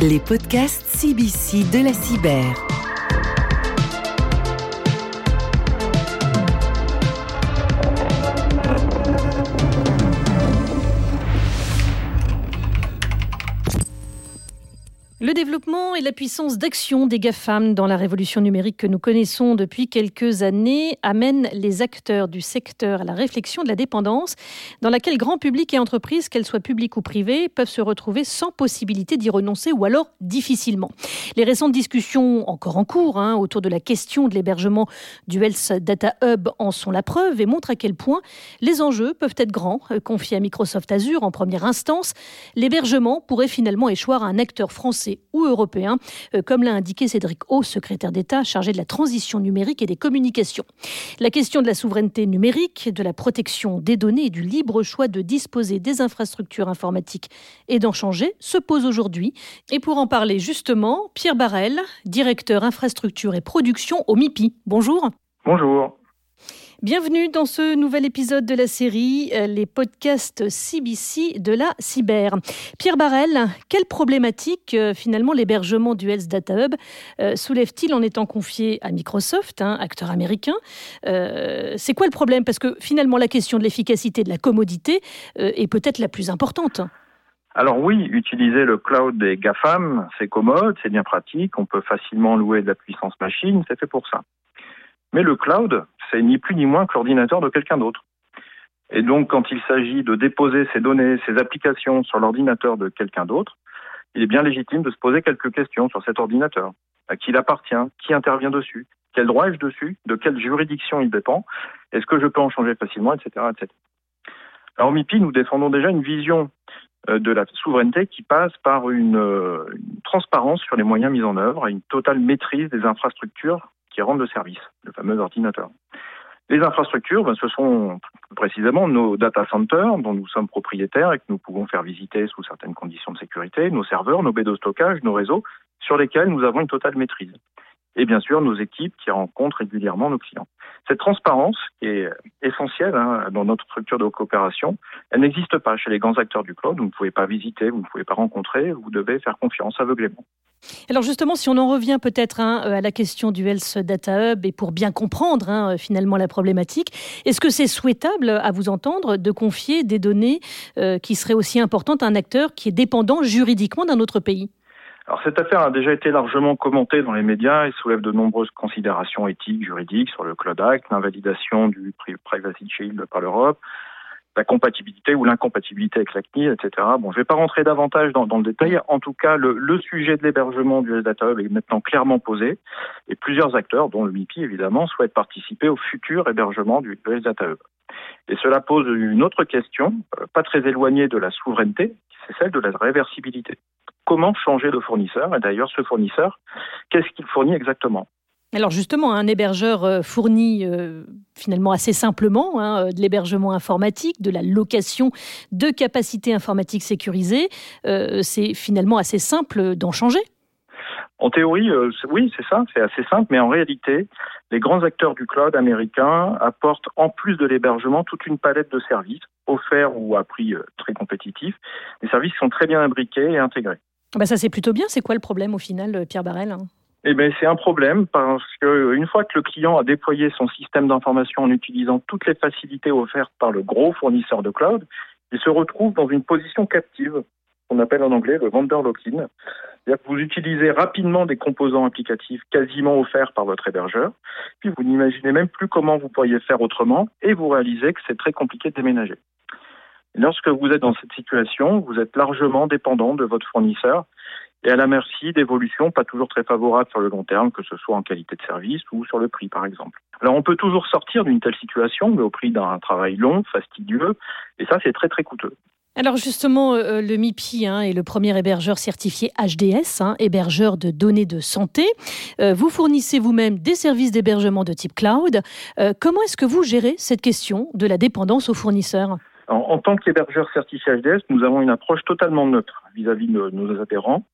Les podcasts CBC de la cyber. Le développement et la puissance d'action des GAFAM dans la révolution numérique que nous connaissons depuis quelques années amènent les acteurs du secteur à la réflexion de la dépendance, dans laquelle grand public et entreprises, qu'elles soient publiques ou privées, peuvent se retrouver sans possibilité d'y renoncer ou alors difficilement. Les récentes discussions encore en cours hein, autour de la question de l'hébergement du Health Data Hub en sont la preuve et montrent à quel point les enjeux peuvent être grands. Confié à Microsoft Azure en première instance, l'hébergement pourrait finalement échoir à un acteur français ou européen, euh, comme l'a indiqué Cédric O, secrétaire d'État chargé de la transition numérique et des communications. La question de la souveraineté numérique, de la protection des données et du libre choix de disposer des infrastructures informatiques et d'en changer se pose aujourd'hui. Et pour en parler justement, Pierre Barrel, directeur infrastructure et production au MIPI. Bonjour. Bonjour. Bienvenue dans ce nouvel épisode de la série euh, Les podcasts CBC de la cyber. Pierre Barrel, quelle problématique euh, finalement l'hébergement du Health Data Hub euh, soulève-t-il en étant confié à Microsoft, un acteur américain C'est quoi le problème? Parce que finalement la question de l'efficacité de la commodité est peut-être la plus importante. Alors oui, utiliser le cloud des GAFAM, c'est commode, c'est bien pratique, on peut facilement louer de la puissance machine, c'est fait pour ça. Mais le cloud, c'est ni plus ni moins que l'ordinateur de quelqu'un d'autre. Et donc, quand il s'agit de déposer ces données, ces applications sur l'ordinateur de quelqu'un d'autre, il est bien légitime de se poser quelques questions sur cet ordinateur. À qui il appartient Qui intervient dessus Quel droit ai-je dessus De quelle juridiction il dépend Est-ce que je peux en changer facilement Etc. etc. Alors, au MIPI, nous défendons déjà une vision euh, de la souveraineté qui passe par une, euh, une transparence sur les moyens mis en œuvre et une totale maîtrise des infrastructures qui rendent le service, le fameux ordinateur. Les infrastructures, ben, ce sont précisément nos data centers dont nous sommes propriétaires et que nous pouvons faire visiter sous certaines conditions de sécurité, nos serveurs, nos baies de stockage, nos réseaux, sur lesquels nous avons une totale maîtrise. Et bien sûr, nos équipes qui rencontrent régulièrement nos clients. Cette transparence, qui est essentielle hein, dans notre structure de coopération, elle n'existe pas chez les grands acteurs du cloud. Vous ne pouvez pas visiter, vous ne pouvez pas rencontrer, vous devez faire confiance aveuglément. Alors justement, si on en revient peut-être hein, à la question du Health Data Hub et pour bien comprendre hein, finalement la problématique, est-ce que c'est souhaitable, à vous entendre, de confier des données euh, qui seraient aussi importantes à un acteur qui est dépendant juridiquement d'un autre pays? Alors cette affaire a déjà été largement commentée dans les médias et soulève de nombreuses considérations éthiques, juridiques sur le Cloud Act, l'invalidation du Privacy Shield par l'Europe, la compatibilité ou l'incompatibilité avec la CNIL, etc. Bon, je ne vais pas rentrer davantage dans, le détail. En tout cas, le, sujet de l'hébergement du Data Hub est maintenant clairement posé et plusieurs acteurs, dont le MIPI évidemment, souhaitent participer au futur hébergement du Data Hub. Et cela pose une autre question, euh, pas très éloignée de la souveraineté, c'est celle de la réversibilité. Comment changer de fournisseur Et d'ailleurs, ce fournisseur, qu'est-ce qu'il fournit exactement? Alors justement, un hébergeur euh, fournit euh, finalement assez simplement hein, euh, de l'hébergement informatique, de la location de capacités informatiques sécurisées. c'est finalement assez simple d'en changer. En théorie, oui, c'est ça, c'est assez simple, mais en réalité, les grands acteurs du cloud américain apportent en plus de l'hébergement toute une palette de services offerts ou à prix très compétitif. Les services sont très bien imbriqués et intégrés. Bah ça c'est plutôt bien. C'est quoi le problème au final, Pierre Barrel eh bien, c'est un problème parce que une fois que le client a déployé son système d'information en utilisant toutes les facilités offertes par le gros fournisseur de cloud, il se retrouve dans une position captive, qu'on appelle en anglais le vendor lock-in. Vous utilisez rapidement des composants applicatifs quasiment offerts par votre hébergeur, puis vous n'imaginez même plus comment vous pourriez faire autrement, et vous réalisez que c'est très compliqué de déménager. Lorsque vous êtes dans cette situation, vous êtes largement dépendant de votre fournisseur et à la merci d'évolutions pas toujours très favorables sur le long terme, que ce soit en qualité de service ou sur le prix, par exemple. Alors on peut toujours sortir d'une telle situation, mais au prix d'un travail long, fastidieux, et ça c'est très très coûteux. Alors justement, euh, le MIPI hein, est le premier hébergeur certifié HDS, hein, hébergeur de données de santé. Euh, vous fournissez vous-même des services d'hébergement de type cloud. Euh, comment est-ce que vous gérez cette question de la dépendance aux fournisseurs en, tant qu'hébergeur certifié HDS, nous avons une approche totalement neutre vis-à-vis de nos adhérents.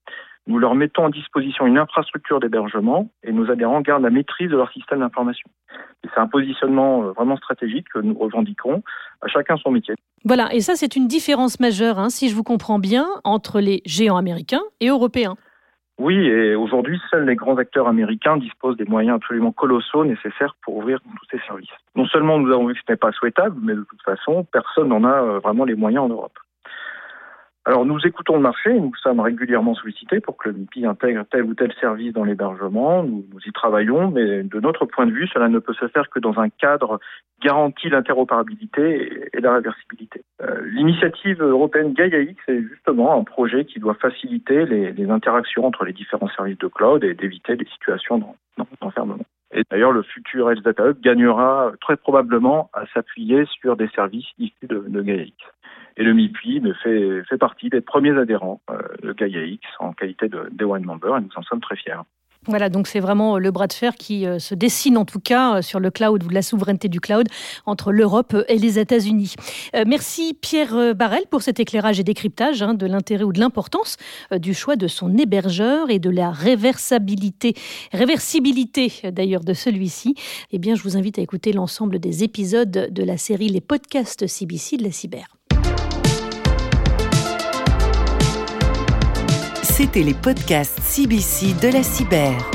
Nous leur mettons à disposition une infrastructure d'hébergement et nos adhérents gardent la maîtrise de leur système d'information. C'est un positionnement euh, vraiment stratégique que nous revendiquons à chacun son métier. Voilà, et ça c'est une différence majeure, hein, si je vous comprends bien, entre les géants américains et européens. Oui, et aujourd'hui, seuls les grands acteurs américains disposent des moyens absolument colossaux nécessaires pour ouvrir tous ces services. Non seulement nous avons vu que ce n'est pas souhaitable, mais de toute façon, personne n'en a euh, vraiment les moyens en Europe. Alors nous écoutons le marché, nous sommes régulièrement sollicités pour que le MIPI intègre tel ou tel service dans l'hébergement, nous, y travaillons, mais de notre point de vue, cela ne peut se faire que dans un cadre garanti l'interopérabilité et, la réversibilité. Euh, L'initiative européenne GaiaX est justement un projet qui doit faciliter les, interactions entre les différents services de cloud et d'éviter des situations d'enfermement. Et d'ailleurs, le futur Health Data Hub gagnera très probablement à s'appuyer sur des services issus de, de GaiaX. Et le MIPI fait, fait partie des premiers adhérents euh, de GaiaX en qualité de One Member et nous en sommes très fiers. Voilà, donc c'est vraiment le bras de fer qui euh, se dessine en tout cas euh, sur le cloud ou la souveraineté du cloud entre l'Europe et les États-Unis. merci Pierre Barrel pour cet éclairage et décryptage hein, de l'intérêt ou de l'importance du choix de son hébergeur et de la réversibilité, réversibilité d'ailleurs de celui-ci. Eh bien, je vous invite à écouter l'ensemble des épisodes de la série Les podcasts CBC de la cyber. C'était les podcasts CBC de la cyber.